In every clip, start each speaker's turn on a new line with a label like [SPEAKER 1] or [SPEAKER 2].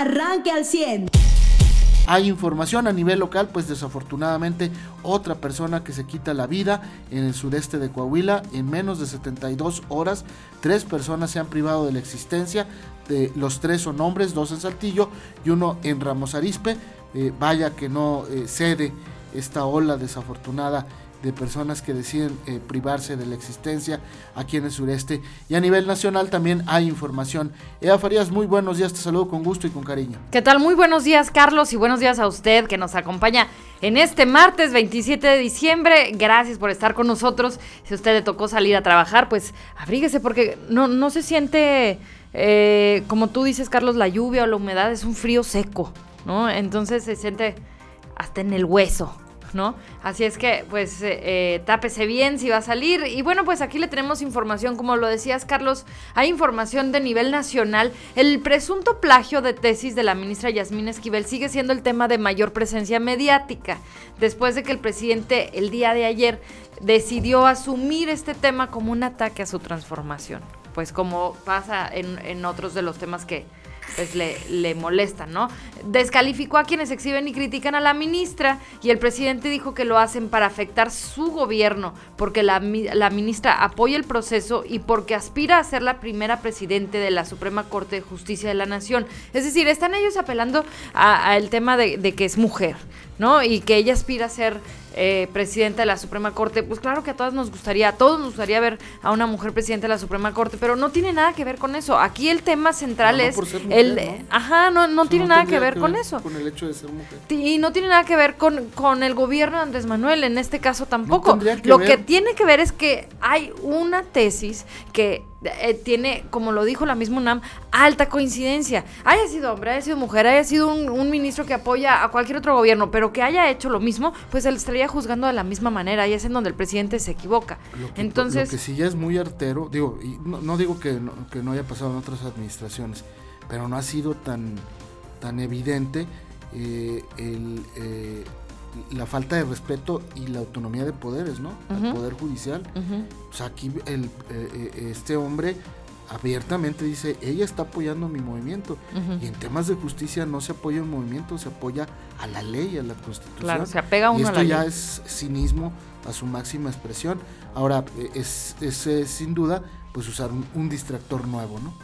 [SPEAKER 1] arranque al 100.
[SPEAKER 2] Hay información a nivel local, pues desafortunadamente otra persona que se quita la vida en el sureste de Coahuila en menos de 72 horas. Tres personas se han privado de la existencia. De, los tres son hombres, dos en Saltillo y uno en Ramos Arispe. Eh, vaya que no eh, cede esta ola desafortunada de personas que deciden eh, privarse de la existencia aquí en el sureste. Y a nivel nacional también hay información. Eva Farías, muy buenos días, te saludo con gusto y con cariño.
[SPEAKER 3] ¿Qué tal? Muy buenos días, Carlos, y buenos días a usted que nos acompaña en este martes 27 de diciembre. Gracias por estar con nosotros. Si a usted le tocó salir a trabajar, pues abríguese porque no, no se siente, eh, como tú dices, Carlos, la lluvia o la humedad, es un frío seco, ¿no? Entonces se siente hasta en el hueso. ¿No? Así es que, pues, eh, eh, tápese bien si va a salir. Y bueno, pues aquí le tenemos información, como lo decías, Carlos, hay información de nivel nacional. El presunto plagio de tesis de la ministra Yasmín Esquivel sigue siendo el tema de mayor presencia mediática, después de que el presidente el día de ayer decidió asumir este tema como un ataque a su transformación. Pues como pasa en, en otros de los temas que, pues le, le molestan, ¿no? Descalificó a quienes exhiben y critican a la ministra y el presidente dijo que lo hacen para afectar su gobierno, porque la, ministra apoya el proceso y porque aspira a ser la primera presidente de la Suprema Corte de Justicia de la Nación. Es decir, están ellos apelando al tema de que es mujer, ¿no? Y que ella aspira a ser eh, presidenta de la Suprema Corte, pues claro que a todas nos gustaría, a todos nos gustaría ver a una mujer presidenta de la Suprema Corte, pero no tiene nada que ver con eso. Aquí el tema central es el, ajá, no, no tiene nada que ver con eso.
[SPEAKER 2] Con el hecho de ser mujer.
[SPEAKER 3] Y no tiene nada que ver con, con el gobierno de Andrés Manuel, en este caso tampoco. Lo que tiene que ver es que hay una tesis que eh, tiene, como lo dijo la misma UNAM, alta coincidencia. Haya sido hombre, haya sido mujer, haya sido un, ministro que apoya a cualquier otro gobierno, pero que haya hecho lo mismo, pues él estaría juzgando de la misma manera y es en donde el presidente se equivoca. Entonces,
[SPEAKER 2] lo que sí ya es muy artero, digo, y no, digo que no, que no haya pasado en otras administraciones, pero no ha sido tan, tan evidente eh, el, eh, la falta de respeto y la autonomía de poderes, ¿no? El poder judicial. O sea, aquí el, eh, eh, este hombre abiertamente dice, ella está apoyando mi movimiento. Y en temas de justicia no se apoya un movimiento, se apoya a la ley, a la constitución.
[SPEAKER 3] Claro, se apega uno
[SPEAKER 2] y
[SPEAKER 3] esto
[SPEAKER 2] ya es cinismo a su máxima expresión. Ahora, eh, es, es, sin duda, pues usar un, distractor nuevo, ¿no?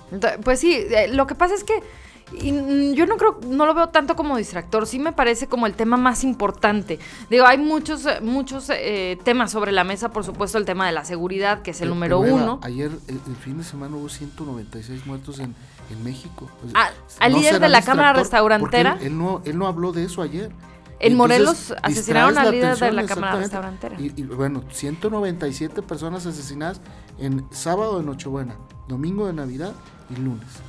[SPEAKER 3] Pues sí, lo que pasa es que y yo no creo, no lo veo tanto como distractor, sí me parece como el tema más importante. Digo, hay muchos, eh, muchos eh, temas sobre la mesa, por supuesto el tema de la seguridad, que es el número uno.
[SPEAKER 2] Ayer, el, fin de semana hubo 196 muertos en, México.
[SPEAKER 3] Ah, al líder de la Cámara Restaurantera.
[SPEAKER 2] Él, no, él no habló de eso ayer.
[SPEAKER 3] En Morelos asesinaron al líder de la Cámara Restaurantera.
[SPEAKER 2] Y, y, bueno, 197 personas asesinadas en sábado de Nochebuena, domingo de Navidad y lunes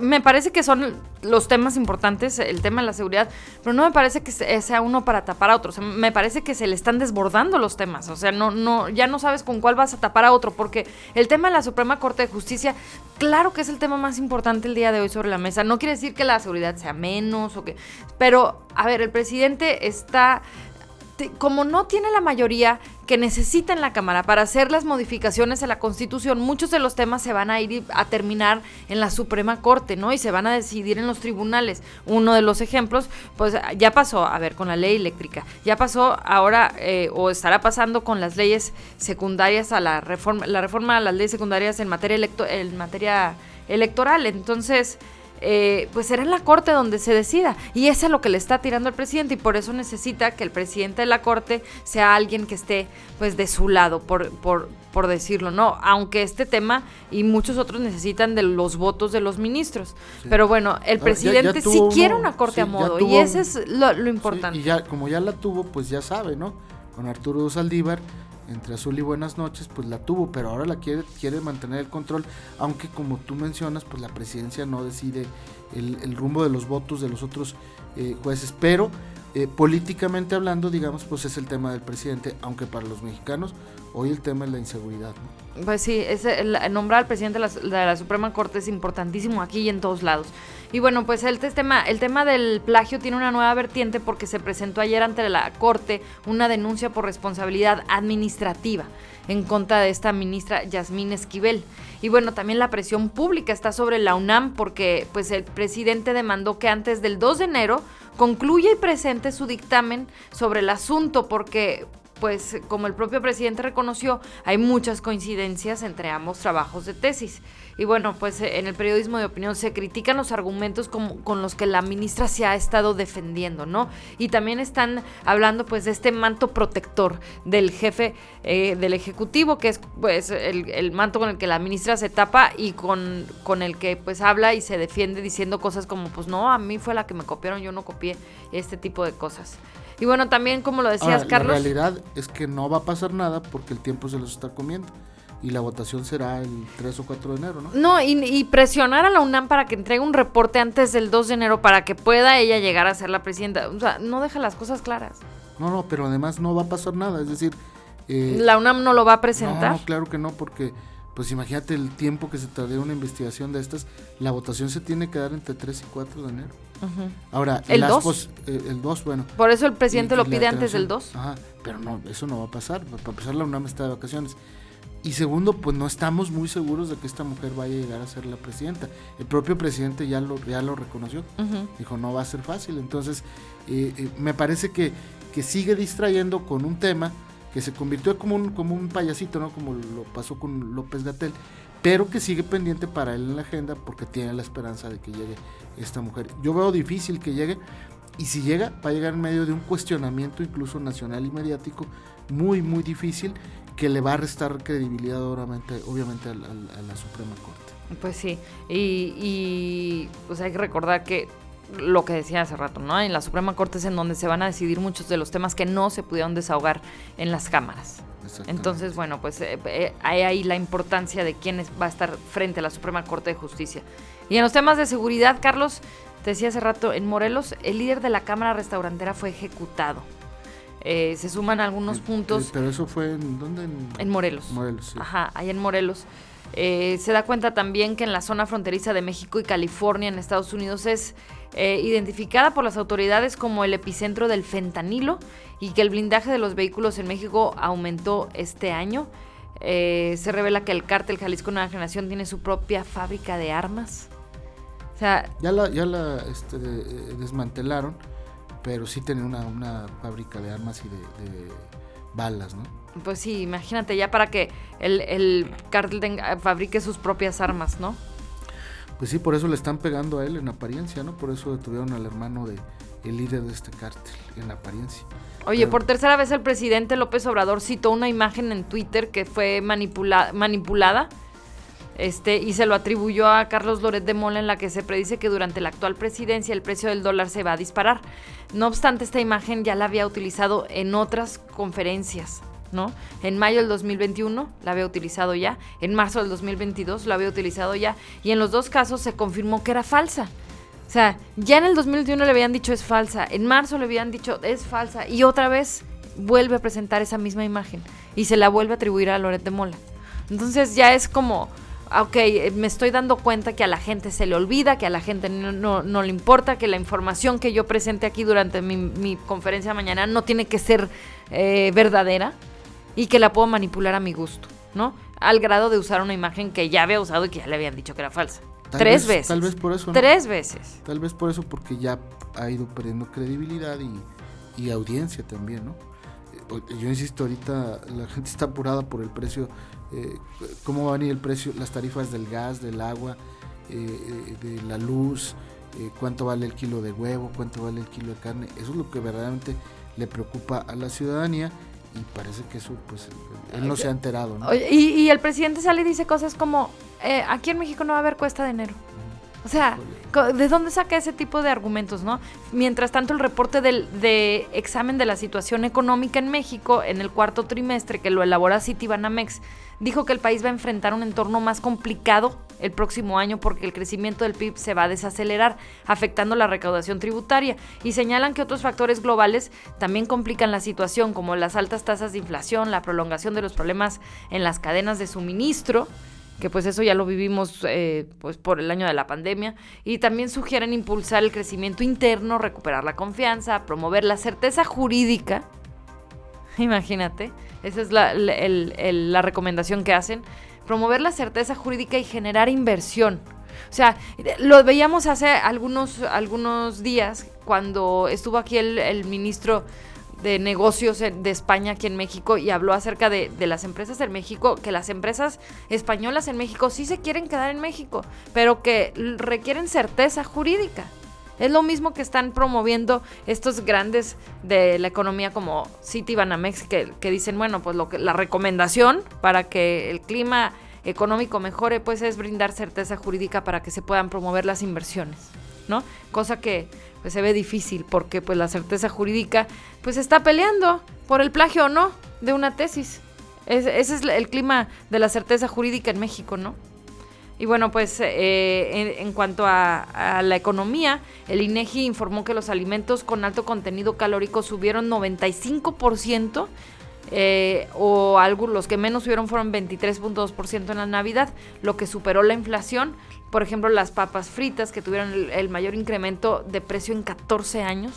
[SPEAKER 3] me, parece que son los temas importantes, el tema de la seguridad, pero no me parece que sea uno para tapar a otro. me parece que se le están desbordando los temas. O sea, no, no, ya no sabes con cuál vas a tapar a otro, porque el tema de la Suprema Corte de Justicia, claro que es el tema más importante el día de hoy sobre la mesa. No quiere decir que la seguridad sea menos o que. Pero, a ver, el presidente está como no tiene la mayoría que necesita en la Cámara para hacer las modificaciones a la Constitución, muchos de los temas se van a ir a terminar en la Suprema Corte, ¿no? Y se van a decidir en los tribunales. Uno de los ejemplos, pues ya pasó, a ver, con la ley eléctrica, ya pasó ahora eh, o estará pasando con las leyes secundarias a la reforma, la reforma a las leyes secundarias en materia, en materia electoral. Entonces, eh, pues será en la corte donde se decida. Y eso es lo que le está tirando al presidente y por eso necesita que el presidente de la corte sea alguien que esté pues de su lado, por, por, por decirlo, ¿no? Aunque este tema y muchos otros necesitan de los votos de los ministros. Pero bueno, el presidente sí quiere una corte a modo y ese es lo, importante.
[SPEAKER 2] y ya, como ya la tuvo, pues ya sabe, ¿no? Con Arturo Saldívar entre Azul y Buenas noches, pues la tuvo, pero ahora la quiere, quiere mantener el control, aunque como tú mencionas, pues la presidencia no decide el, rumbo de los votos de los otros eh, jueces, pero eh, políticamente hablando, digamos, pues es el tema del presidente, aunque para los mexicanos hoy el tema es la inseguridad.
[SPEAKER 3] Pues sí, es nombrar al presidente de la, Suprema Corte es importantísimo aquí y en todos lados. Y bueno, pues el tema, el tema del plagio tiene una nueva vertiente porque se presentó ayer ante la Corte una denuncia por responsabilidad administrativa en contra de esta ministra Yasmín Esquivel. Y bueno, también la presión pública está sobre la UNAM porque pues el presidente demandó que antes del 2 de enero concluya y presente su dictamen sobre el asunto porque pues como el propio presidente reconoció, hay muchas coincidencias entre ambos trabajos de tesis. Y bueno, pues en el periodismo de opinión se critican los argumentos con los que la ministra se ha estado defendiendo, ¿no? Y también están hablando pues de este manto protector del jefe eh, del Ejecutivo, que es pues el, manto con el que la ministra se tapa y con, con el que pues habla y se defiende diciendo cosas como pues no, a mí fue la que me copiaron, yo no copié este tipo de cosas. Y bueno, también como lo decías, Carlos.
[SPEAKER 2] La realidad es que no va a pasar nada porque el tiempo se los está comiendo. Y la votación será el 3 o 4 de enero, ¿no?
[SPEAKER 3] No, y, presionar a la UNAM para que entregue un reporte antes del 2 de enero para que pueda ella llegar a ser la presidenta. O sea, no deja las cosas claras.
[SPEAKER 2] No, no, pero además no va a pasar nada. Es decir.
[SPEAKER 3] Eh, ¿La UNAM no lo va a presentar?
[SPEAKER 2] No, claro que no, porque pues imagínate el tiempo que se tardaría una investigación de estas. La votación se tiene que dar entre 3 y 4 de enero. Ahora,
[SPEAKER 3] el 2.
[SPEAKER 2] Eh, el 2, bueno.
[SPEAKER 3] Por eso el presidente lo pide antes del 2.
[SPEAKER 2] Ajá, pero no, eso no va a pasar. Para empezar, la UNAM está de vacaciones. Y segundo, pues no estamos muy seguros de que esta mujer vaya a llegar a ser la presidenta. El propio presidente ya lo, ya lo reconoció. Dijo, no va a ser fácil. Entonces, eh, eh, me parece que, que sigue distrayendo con un tema que se convirtió como un, como un payasito, ¿no? Como lo pasó con López Gatel, pero que sigue pendiente para él en la agenda porque tiene la esperanza de que llegue esta mujer. Yo veo difícil que llegue, y si llega, va a llegar en medio de un cuestionamiento incluso nacional y mediático muy, muy difícil que le va a restar credibilidad obviamente, obviamente a, la Suprema Corte.
[SPEAKER 3] Pues sí, y, y pues hay que recordar que lo que decía hace rato, ¿no? En la Suprema Corte es en donde se van a decidir muchos de los temas que no se pudieron desahogar en las cámaras. Entonces, bueno, pues eh, eh, hay ahí la importancia de quién va a estar frente a la Suprema Corte de Justicia. Y en los temas de seguridad, Carlos, te decía hace rato, en Morelos, el líder de la Cámara Restaurantera fue ejecutado. Eh, se suman algunos puntos.
[SPEAKER 2] pero eso fue en dónde?
[SPEAKER 3] En, Morelos.
[SPEAKER 2] Morelos,
[SPEAKER 3] sí. Ajá, ahí en Morelos. Eh, se da cuenta también que en la zona fronteriza de México y California, en Estados Unidos, es eh, identificada por las autoridades como el epicentro del fentanilo y que el blindaje de los vehículos en México aumentó este año. Eh, se revela que el cártel Jalisco Nueva Generación tiene su propia fábrica de armas. O sea,
[SPEAKER 2] ya la, ya la este, desmantelaron, pero sí tienen una, fábrica de armas y de balas, ¿no?
[SPEAKER 3] Pues sí, imagínate ya para que el, el cártel fabrique sus propias armas, ¿no?
[SPEAKER 2] Pues sí, por eso le están pegando a él en apariencia, ¿no? Por eso detuvieron al hermano de el líder de este cártel en apariencia.
[SPEAKER 3] Oye, por tercera vez el presidente López Obrador citó una imagen en Twitter que fue manipulada este, y se lo atribuyó a Carlos Loret de Mola en la que se predice que durante la actual presidencia el precio del dólar se va a disparar. No obstante, esta imagen ya la había utilizado en otras conferencias. En mayo del 2021 la había utilizado ya, en marzo del 2022 la había utilizado ya, y en los dos casos se confirmó que era falsa. O sea, ya en el 2021 le habían dicho es falsa, en marzo le habían dicho es falsa, y otra vez vuelve a presentar esa misma imagen y se la vuelve a atribuir a Loret de Mola. Entonces ya es como, ok, me estoy dando cuenta que a la gente se le olvida, que a la gente no, le importa, que la información que yo presente aquí durante mi, conferencia mañana no tiene que ser eh, verdadera y que la puedo manipular a mi gusto, ¿no? Al grado de usar una imagen que ya había usado y que ya le habían dicho que era falsa. Tres veces.
[SPEAKER 2] Tal vez por eso.
[SPEAKER 3] Tres veces.
[SPEAKER 2] Tal vez por eso, porque ya ha ido perdiendo credibilidad y, audiencia también, ¿no? Eh, yo insisto, ahorita la gente está apurada por el precio, eh, cómo va a venir el precio, las tarifas del gas, del agua, eh, de la luz, cuánto vale el kilo de huevo, cuánto vale el kilo de carne. Eso es lo que verdaderamente le preocupa a la ciudadanía y parece que eso, pues, él no se ha enterado.
[SPEAKER 3] Y, el presidente sale y dice cosas como, eh, aquí en México no va a haber cuesta de enero. O sea, ¿de dónde saca ese tipo de argumentos, no? Mientras tanto, el reporte del de examen de la situación económica en México en el cuarto trimestre que lo elabora Citibanamex dijo que el país va a enfrentar un entorno más complicado el próximo año porque el crecimiento del PIB se va a desacelerar, afectando la recaudación tributaria. Y señalan que otros factores globales también complican la situación, como las altas tasas de inflación, la prolongación de los problemas en las cadenas de suministro que pues eso ya lo vivimos eh, pues por el año de la pandemia, y también sugieren impulsar el crecimiento interno, recuperar la confianza, promover la certeza jurídica, imagínate, esa es la, recomendación que hacen, promover la certeza jurídica y generar inversión. O sea, lo veíamos hace algunos, algunos días cuando estuvo aquí el, el ministro de negocios de España aquí en México y habló acerca de, las empresas en México, que las empresas españolas en México sí se quieren quedar en México, pero que requieren certeza jurídica. Es lo mismo que están promoviendo estos grandes de la economía como City Banamex, que, que dicen, bueno, pues lo que, la recomendación para que el clima económico mejore, pues es brindar certeza jurídica para que se puedan promover las inversiones, ¿no? Cosa que pues se ve difícil porque pues la certeza jurídica pues está peleando por el plagio o no de una tesis. ese es el clima de la certeza jurídica en México, ¿no? Y bueno, pues eh, en, cuanto a, la economía, el INEGI informó que los alimentos con alto contenido calórico subieron 95%, eh, o algo, los que menos subieron fueron 23.2% en la Navidad, lo que superó la inflación. Por ejemplo, las papas fritas que tuvieron el, mayor incremento de precio en 14 años.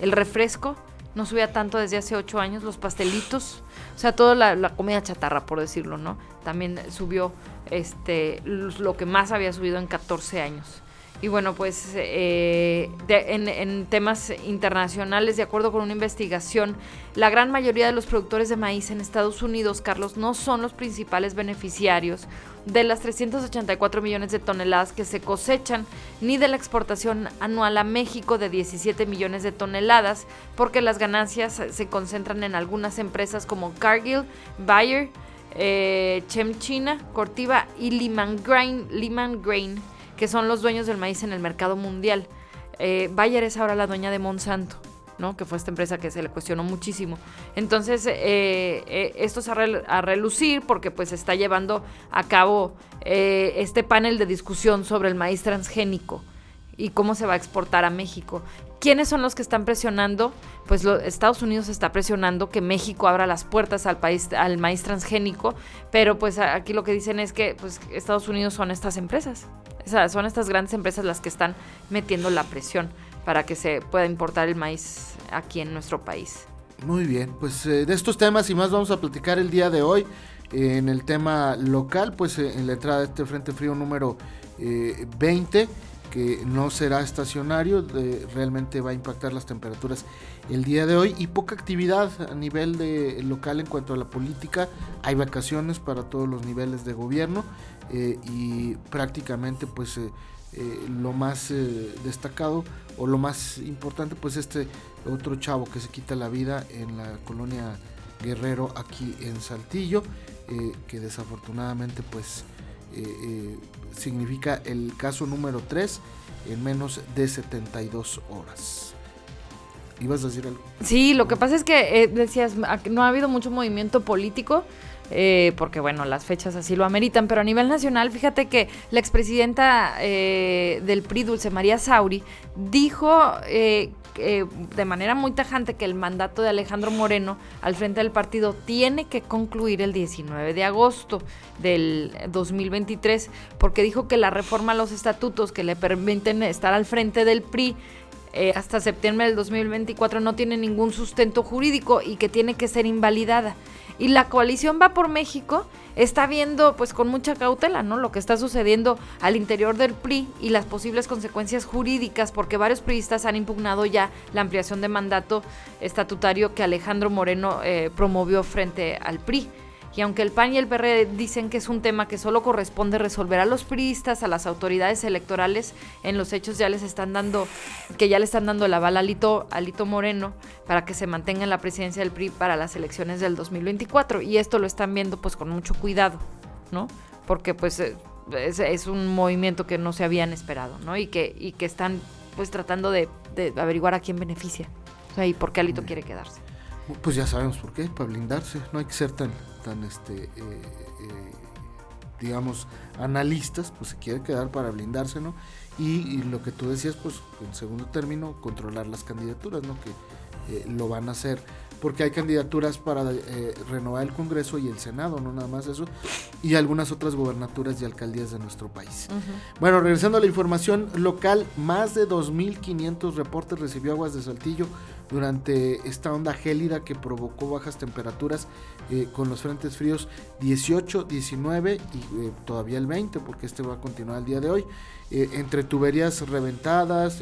[SPEAKER 3] El refresco no subía tanto desde hace 8 años. Los pastelitos, o sea, toda la, comida chatarra, por decirlo, ¿no? También subió este, lo que más había subido en 14 años. Y bueno, pues eh, en, temas internacionales, de acuerdo con una investigación, la gran mayoría de los productores de maíz en Estados Unidos, Carlos, no son los principales beneficiarios de las 384 millones de toneladas que se cosechan, ni de la exportación anual a México de 17 millones de toneladas, porque las ganancias se concentran en algunas empresas como Cargill, Bayer, eh, Chemchina, Cortiva y Lehman. Lehman Grain que son los dueños del maíz en el mercado mundial. Eh, Bayer es ahora la dueña de Monsanto. ¿no? que fue esta empresa que se le cuestionó muchísimo. Entonces, eh, eh, esto es a, relucir porque pues está llevando a cabo este panel de discusión sobre el maíz transgénico y cómo se va a exportar a México. ¿Quiénes son los que están presionando? Pues Estados Unidos está presionando que México abra las puertas al país al maíz transgénico, pero pues aquí lo que dicen es que pues Estados Unidos son estas empresas. Son estas grandes empresas las que están metiendo la presión para que se pueda importar el maíz aquí en nuestro país.
[SPEAKER 2] Muy bien, pues eh, de estos temas y más vamos a platicar el día de hoy. en el tema local, pues eh, en la entrada de este Frente Frío número 20 eh, que no será estacionario, realmente va a impactar las temperaturas el día de hoy y poca actividad a nivel de local en cuanto a la política. Hay vacaciones para todos los niveles de gobierno eh, y prácticamente pues eh, eh, lo más destacado o lo más importante pues este otro chavo que se quita la vida en la colonia Guerrero aquí en Saltillo que desafortunadamente pues significa el caso número 3 en menos de 72 horas. ¿Ibas a decir algo?
[SPEAKER 3] Sí, lo que pasa es que eh, decías, no ha habido mucho movimiento político. Eh, porque bueno, las fechas así lo ameritan, pero a nivel nacional, fíjate que la expresidenta eh, del PRI, Dulce María Sauri, dijo eh, de manera muy tajante que el mandato de Alejandro Moreno al frente del partido tiene que concluir el 19 de agosto del 2023, porque dijo que la reforma a los estatutos que le permiten estar al frente del PRI eh, hasta septiembre del 2024 no tiene ningún sustento jurídico y que tiene que ser invalidada. Y la coalición va por México está viendo pues con mucha cautela, ¿no? Lo que está sucediendo al interior del PRI y las posibles consecuencias jurídicas porque varios priistas han impugnado ya la ampliación de mandato estatutario que Alejandro Moreno eh, promovió frente al PRI. Y aunque el PAN y el PRD dicen que es un tema que solo corresponde resolver a los priistas, a las autoridades electorales, en los hechos ya les están dando, que ya le están dando el aval a Lito, Moreno para que se mantenga en la presidencia del PRI para las elecciones del 2024. Y esto lo están viendo pues con mucho cuidado, ¿no? Porque pues eh, es, un movimiento que no se habían esperado, ¿no? Y que, y que están pues tratando de, averiguar a quién beneficia. O sea, y por qué Alito quiere quedarse.
[SPEAKER 2] Pues ya sabemos por qué, para blindarse. No hay que ser tan, tan este, eh, eh, digamos, analistas, pues se quiere quedar para blindarse, ¿no? Y, lo que tú decías, pues en segundo término, controlar las candidaturas, ¿no? Que eh, lo van a hacer porque hay candidaturas para eh, renovar el Congreso y el Senado, no nada más eso, y algunas otras gobernaturas y alcaldías de nuestro país. Bueno, regresando a la información local, más de 2.500 reportes recibió Aguas de Saltillo durante esta onda gélida que provocó bajas temperaturas eh, con los frentes fríos 18, 19 y eh, todavía el 20, porque este va a continuar el día de hoy. Eh, entre tuberías reventadas,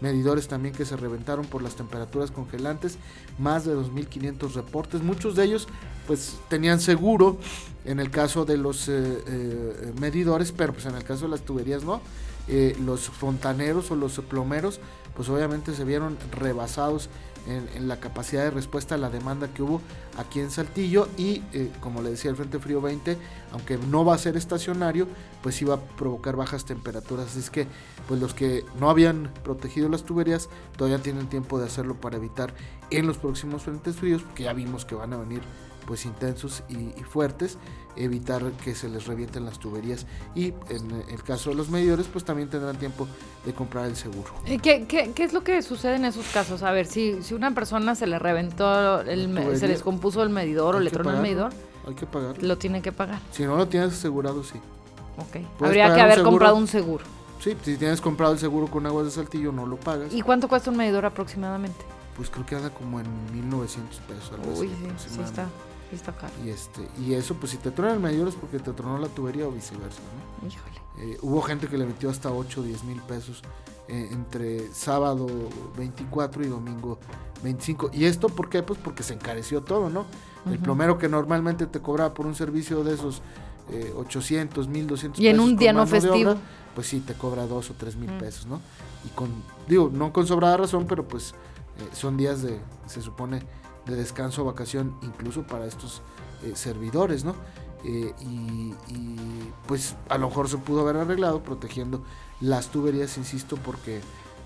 [SPEAKER 2] medidores también que se reventaron por las temperaturas congelantes, más de 2.500 reportes, muchos de ellos pues tenían seguro en el caso de los medidores, pero pues en el caso de las tuberías no. los fontaneros o los plomeros pues obviamente se vieron rebasados en, la capacidad de respuesta a la demanda que hubo aquí en Saltillo y eh, como le decía el Frente Frío 20, aunque no va a ser estacionario, pues iba a provocar bajas temperaturas. Así es que pues los que no habían protegido las tuberías todavía tienen tiempo de hacerlo para evitar en los próximos frentes fríos, porque ya vimos que van a venir pues intensos y, fuertes, evitar que se les revienten las tuberías y en el caso de los medidores pues también tendrán tiempo de comprar el seguro.
[SPEAKER 3] ¿Qué, qué, qué es lo que sucede en esos casos? A ver, si, si una persona se le reventó, el, se descompuso el medidor o le tronó el medidor,
[SPEAKER 2] hay que pagar.
[SPEAKER 3] Lo tiene que pagar.
[SPEAKER 2] Si no lo tienes asegurado, sí.
[SPEAKER 3] Ok. Habría que haber comprado un seguro.
[SPEAKER 2] Sí, si tienes comprado el seguro con aguas de saltillo, no lo pagas.
[SPEAKER 3] ¿Y cuánto cuesta un medidor aproximadamente?
[SPEAKER 2] Pues creo que anda como en 1900 pesos.
[SPEAKER 3] Uy, sí, sí está.
[SPEAKER 2] Y, este, y eso, pues si te truena el medidor es porque te tronó la tubería o viceversa, ¿no? Híjole. Eh, hubo gente que le metió hasta 8 o 10 mil pesos eh, entre sábado 24 y domingo 25. ¿Y esto por qué? Pues porque se encareció todo, ¿no? El plomero que normalmente te cobraba por un servicio de esos eh, 800, 1200
[SPEAKER 3] pesos. Y en un día no festivo.
[SPEAKER 2] pues sí, te cobra 2 o 3 mil mm. pesos, ¿no? Y con, digo, no con sobrada razón, pero pues eh, son días de, se supone, de descanso o vacación incluso para estos eh, servidores, ¿no? Eh, y, pues a lo mejor se pudo haber arreglado protegiendo las tuberías, insisto, porque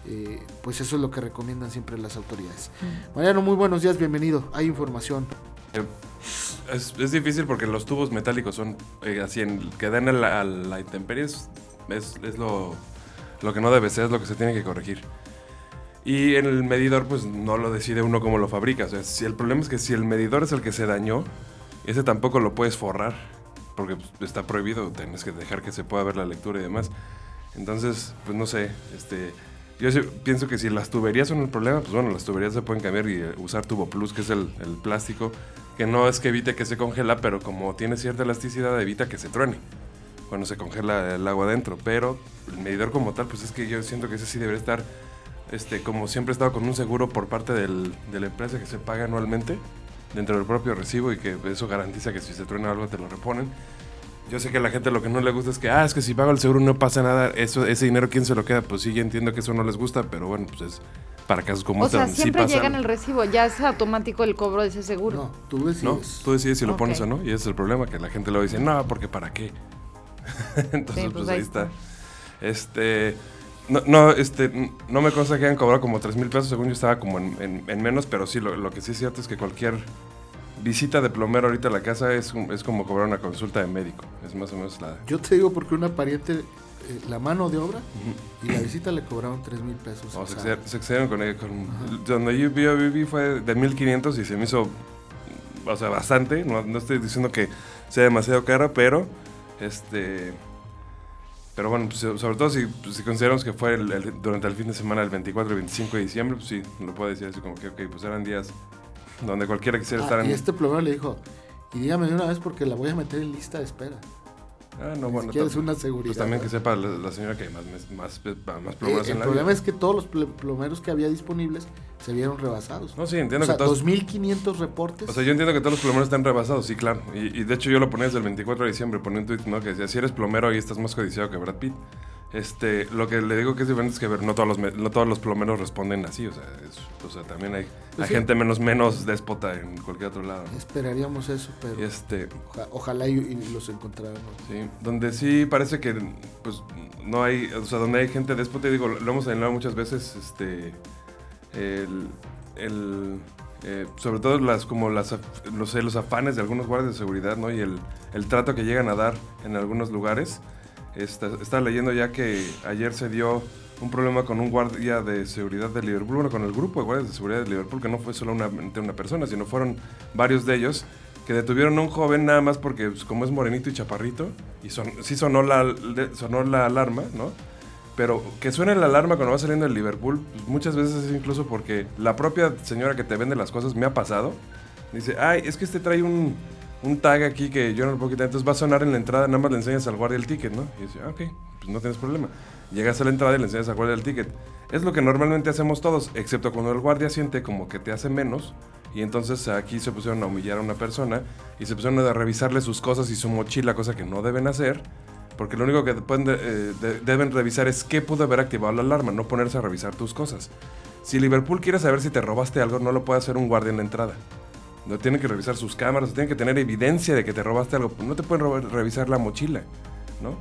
[SPEAKER 2] eh, pues eso es lo que recomiendan siempre las autoridades. Mm. Mariano, muy buenos días, bienvenido. Hay información.
[SPEAKER 1] Es, difícil porque los tubos metálicos son así, en, que dan a la, intemperie, es, es lo, lo que no debe ser, es lo que se tiene que corregir. Y en el medidor, pues no lo decide uno cómo lo fabrica. O sea, si el problema es que si el medidor es el que se dañó, ese tampoco lo puedes forrar, porque pues, está prohibido, tienes que dejar que se pueda ver la lectura y demás. Entonces, pues no sé, este, yo pienso que si las tuberías son el problema, pues bueno, las tuberías se pueden cambiar y eh, usar Tubo Plus, que es el, el plástico, que no es que evite que se congela, pero como tiene cierta elasticidad, evita que se truene cuando se congela el agua adentro. Pero el medidor como tal, pues es que yo siento que ese sí debería estar este, como siempre he estado con un seguro por parte del, de la empresa que se paga anualmente dentro del propio recibo y que eso garantiza que si se truena algo te lo reponen. Yo sé que a la gente lo que no le gusta es que, ah, es que si pago el seguro no pasa nada, eso, ese dinero quién se lo queda, pues sí, yo entiendo que eso no les gusta, pero bueno, pues es para casos como
[SPEAKER 3] este. O sea, siempre llega en el recibo, ya es automático el cobro de ese seguro. No,
[SPEAKER 2] tú decides. No,
[SPEAKER 1] tú decides si lo pones o no, y ese es el problema, que la gente lo dice, no, porque para qué. Entonces, pues, pues, ahí está. Este, no, no, este, no me consta que hayan cobrado como 3 mil pesos, según yo estaba como en, menos, pero sí, lo, que sí es cierto es que cualquier visita de plomero ahorita a la casa es, es como cobrar una consulta de médico, es más o menos la...
[SPEAKER 2] Yo te digo porque una pariente, eh, la mano de obra y la visita le cobraron 3 mil pesos.
[SPEAKER 1] se, excedieron con ella. donde yo, viví fue de 1500 y se me hizo, o sea, bastante, no, no estoy diciendo que sea demasiado cara, pero este pero bueno, pues, sobre todo si, pues, si consideramos que fue durante el fin de semana del 24 y 25 de diciembre, pues sí, lo puedo decir así como que, ok, pues eran días donde cualquiera quisiera
[SPEAKER 2] ah,
[SPEAKER 1] estar en...
[SPEAKER 2] Y este plomero le dijo, y dígame de una vez porque la voy a meter en lista de espera.
[SPEAKER 1] Ah, no, bueno.
[SPEAKER 2] Quieres una seguridad.
[SPEAKER 1] Pues también que sepa la, señora que hay más, más, más plomeros
[SPEAKER 2] eh, El problema es que todos los plomeros que había disponibles se vieron rebasados.
[SPEAKER 1] No, sí, entiendo
[SPEAKER 2] o sea, que todos. 2.500 reportes.
[SPEAKER 1] O sea, yo entiendo que todos los plomeros están rebasados, sí, claro. Y, de hecho yo lo ponía desde el 24 de diciembre, ponía un tweet, ¿no? Que decía, si eres plomero ahí estás más codiciado que Brad Pitt. Este, lo que le digo que es diferente es que ver, no todos los no todos los plomeros responden así, o sea, es- o sea también hay,
[SPEAKER 2] Pues
[SPEAKER 1] hay
[SPEAKER 2] sí.
[SPEAKER 1] gente menos menos déspota en cualquier otro lado. ¿no?
[SPEAKER 2] Esperaríamos eso, pero
[SPEAKER 1] este,
[SPEAKER 2] oja- ojalá y, y los encontráramos.
[SPEAKER 1] sí, donde sí parece que pues no hay, o sea, donde hay gente déspota, y digo, lo hemos señalado muchas veces, este el, el, eh, sobre todo las como las no sé, los afanes de algunos guardias de seguridad, ¿no? Y el, el trato que llegan a dar en algunos lugares. Está, estaba leyendo ya que ayer se dio un problema con un guardia de seguridad de Liverpool, bueno, con el grupo de guardias de seguridad de Liverpool, que no fue solo una, una persona, sino fueron varios de ellos, que detuvieron a un joven nada más porque pues, como es morenito y chaparrito, y son, sí sonó la, sonó la alarma, ¿no? Pero que suene la alarma cuando va saliendo del Liverpool, pues, muchas veces es incluso porque la propia señora que te vende las cosas me ha pasado. Dice, ay, es que este trae un, un tag aquí que yo no lo puedo quitar, entonces va a sonar en la entrada, nada más le enseñas al guardia el ticket, ¿no? Y dice, ah, ok, pues no tienes problema. Llegas a la entrada y le enseñas al guardia el ticket. Es lo que normalmente hacemos todos, excepto cuando el guardia siente como que te hace menos. Y entonces aquí se pusieron a humillar a una persona y se pusieron a revisarle sus cosas y su mochila, cosa que no deben hacer. Porque lo único que eh, de- deben revisar es qué pudo haber activado la alarma, no ponerse a revisar tus cosas. Si Liverpool quiere saber si te robaste algo, no lo puede hacer un guardia en la entrada. No tienen que revisar sus cámaras, tienen que tener evidencia de que te robaste algo. No te pueden robar- revisar la mochila, ¿no?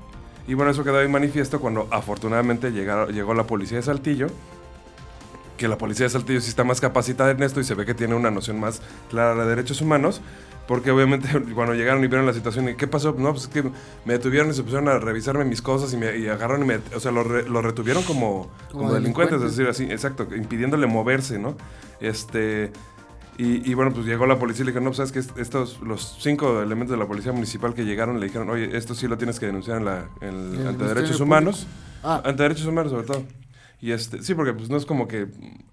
[SPEAKER 1] Y bueno, eso quedó ahí manifiesto cuando afortunadamente llegaron- llegó la policía de Saltillo. Que la policía de Saltillo sí está más capacitada en esto y se ve que tiene una noción más clara de derechos humanos. Porque obviamente cuando llegaron y vieron la situación, ¿y qué pasó? No, pues es que me detuvieron y se pusieron a revisarme mis cosas y me y agarraron y me. O sea, lo, re- lo retuvieron como,
[SPEAKER 2] Como
[SPEAKER 1] como, delincuentes, es
[SPEAKER 2] delincuentes.
[SPEAKER 1] decir, así, exacto, impidiéndole moverse, ¿no? Este. Y, y bueno, pues llegó la policía y le dijeron, no, sabes que estos, los cinco elementos de la policía municipal que llegaron le dijeron, oye, esto sí lo tienes que denunciar en la, en-
[SPEAKER 2] ¿En el
[SPEAKER 1] ante derechos
[SPEAKER 2] Público?
[SPEAKER 1] humanos.
[SPEAKER 2] Ah,
[SPEAKER 1] Ante derechos humanos, sobre todo. Y este, sí, porque pues no es como que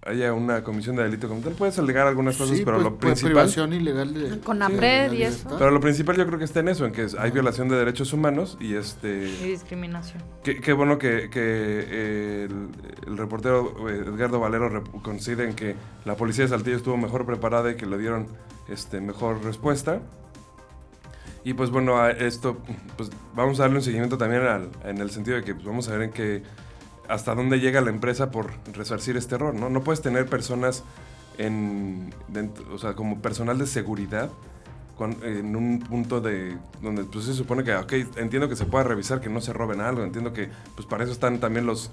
[SPEAKER 1] haya una comisión de delito como tal. Puedes alegar algunas cosas,
[SPEAKER 2] sí,
[SPEAKER 1] pero
[SPEAKER 2] pues,
[SPEAKER 1] lo principal.
[SPEAKER 2] privación ilegal de...
[SPEAKER 3] Con
[SPEAKER 2] sí,
[SPEAKER 3] APRED
[SPEAKER 2] de
[SPEAKER 3] y
[SPEAKER 2] la
[SPEAKER 3] eso.
[SPEAKER 1] Pero lo principal yo creo que está en eso, en que hay violación de derechos humanos y
[SPEAKER 3] Y
[SPEAKER 1] este.
[SPEAKER 3] discriminación.
[SPEAKER 1] Qué, qué bueno que, que, eh, el, el reportero eh, Edgardo Valero rep- coincide en que la policía de Saltillo estuvo mejor preparada y que le dieron este, mejor respuesta. Y pues bueno, a esto pues vamos a darle un seguimiento también al- en el sentido de que pues, vamos a ver en qué hasta dónde llega la empresa por resarcir este error, ¿no? No puedes tener personas en, o sea, como personal de seguridad en un punto de donde pues se supone que, ok, entiendo que se pueda revisar que no se roben algo, entiendo que pues para eso están también los,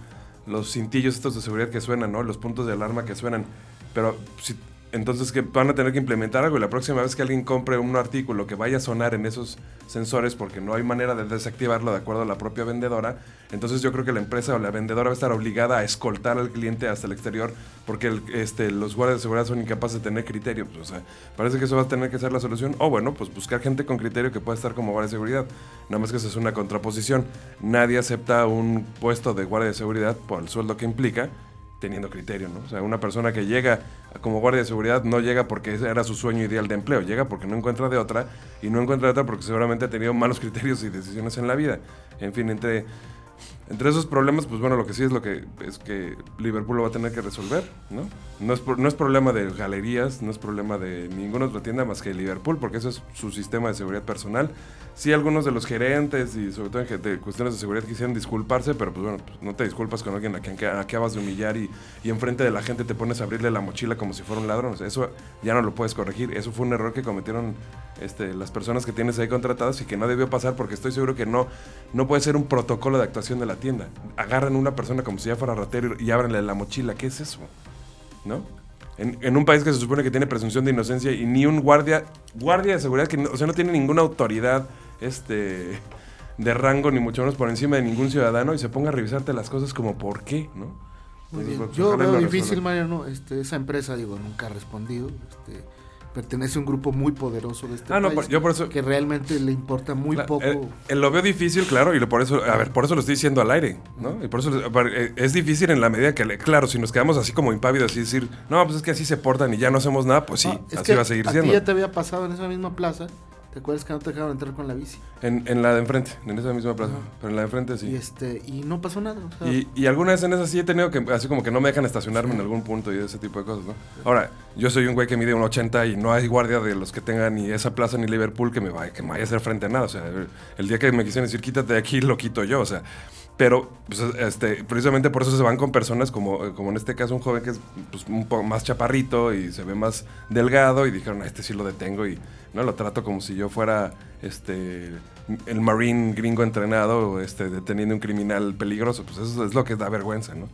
[SPEAKER 1] los cintillos estos de seguridad que suenan, ¿no? Los puntos de alarma que suenan, pero si, entonces que van a tener que implementar algo y la próxima vez que alguien compre un artículo que vaya a sonar en esos sensores porque no hay manera de desactivarlo de acuerdo a la propia vendedora, entonces yo creo que la empresa o la vendedora va a estar obligada a escoltar al cliente hasta el exterior porque el- este, los guardias de seguridad son incapaces de tener criterio. Pues, o sea, parece que eso va a tener que ser la solución. O bueno, pues buscar gente con criterio que pueda estar como guardia de seguridad. Nada más que eso es una contraposición. Nadie acepta un puesto de guardia de seguridad por el sueldo que implica teniendo criterio, ¿no? O sea, una persona que llega como guardia de seguridad no llega porque ese era su sueño ideal de empleo, llega porque no encuentra de otra y no encuentra de otra porque seguramente ha tenido malos criterios y decisiones en la vida. En fin, entre entre esos problemas, pues bueno, lo que sí es lo que es que Liverpool lo va a tener que resolver, ¿no? No es, no es problema de galerías, no es problema de ninguna otra tienda más que Liverpool, porque eso es su sistema de seguridad personal. Sí, algunos de los gerentes y sobre todo en de cuestiones de seguridad quisieran disculparse, pero pues bueno, pues no te disculpas con alguien a quien acabas de humillar y, y enfrente de la gente te pones a abrirle la mochila como si fuera un ladrón. Eso ya no lo puedes corregir. Eso fue un error que cometieron este, las personas que tienes ahí contratadas y que no debió pasar porque estoy seguro que no, no puede ser un protocolo de actuación de la tienda. Agarran a una persona como si ya fuera ratero y ábranle la mochila. ¿Qué es eso? ¿No? En, en un país que se supone que tiene presunción de inocencia y ni un guardia, guardia de seguridad que no, o sea, no tiene ninguna autoridad este, de rango, ni mucho menos por encima de ningún ciudadano, y se ponga a revisarte las cosas como por qué, ¿no?
[SPEAKER 2] Muy
[SPEAKER 1] Entonces,
[SPEAKER 2] bien.
[SPEAKER 1] pues,
[SPEAKER 2] Yo veo difícil. Mariano, este, esa empresa, digo, nunca ha respondido. Este, pertenece a un grupo muy poderoso de este
[SPEAKER 1] Ah,
[SPEAKER 2] país
[SPEAKER 1] por- yo por eso-
[SPEAKER 2] que realmente le importa muy poco.
[SPEAKER 1] eh, eh, lo veo difícil, claro, y lo- por eso, a ver, por eso lo estoy diciendo al aire, ¿no? Y por eso eh, es difícil en la medida que, claro, si nos quedamos así como impávidos y decir, no, pues es que así se portan y ya no hacemos nada, pues sí,
[SPEAKER 2] No,
[SPEAKER 1] así va a seguir
[SPEAKER 2] ti
[SPEAKER 1] siendo.
[SPEAKER 2] ya te había pasado en esa misma plaza. ¿Te acuerdas que no te dejaron entrar con la bici?
[SPEAKER 1] En, en la de enfrente, en esa misma plaza, pero en la de enfrente sí.
[SPEAKER 2] Y este y no pasó nada. o sea,
[SPEAKER 1] Y, y alguna vez en esas sí he tenido que, así como que no me dejan estacionarme en algún punto y ese tipo de cosas, ¿no? Ahora, yo soy un güey que mide un 80 y no hay guardia de los que tengan ni esa plaza ni Liverpool que me vaya, que me vaya a hacer frente a nada. O sea, el día que me quisieran decir quítate de aquí, lo quito yo. O sea, Pero, pues, este, precisamente por eso se van con personas como, como en este caso un joven que es pues, un poco más chaparrito y se ve más delgado y dijeron, a este sí lo detengo y no lo trato como si yo fuera este el marine gringo entrenado este, deteniendo un criminal peligroso. Pues eso es lo que da vergüenza, ¿no?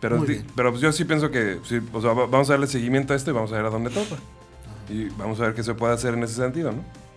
[SPEAKER 1] Pero, di- pero pues yo sí pienso que sí, o sea, vamos a darle seguimiento a esto y vamos a ver a dónde topa. Y vamos a ver qué se puede hacer en ese sentido, ¿no?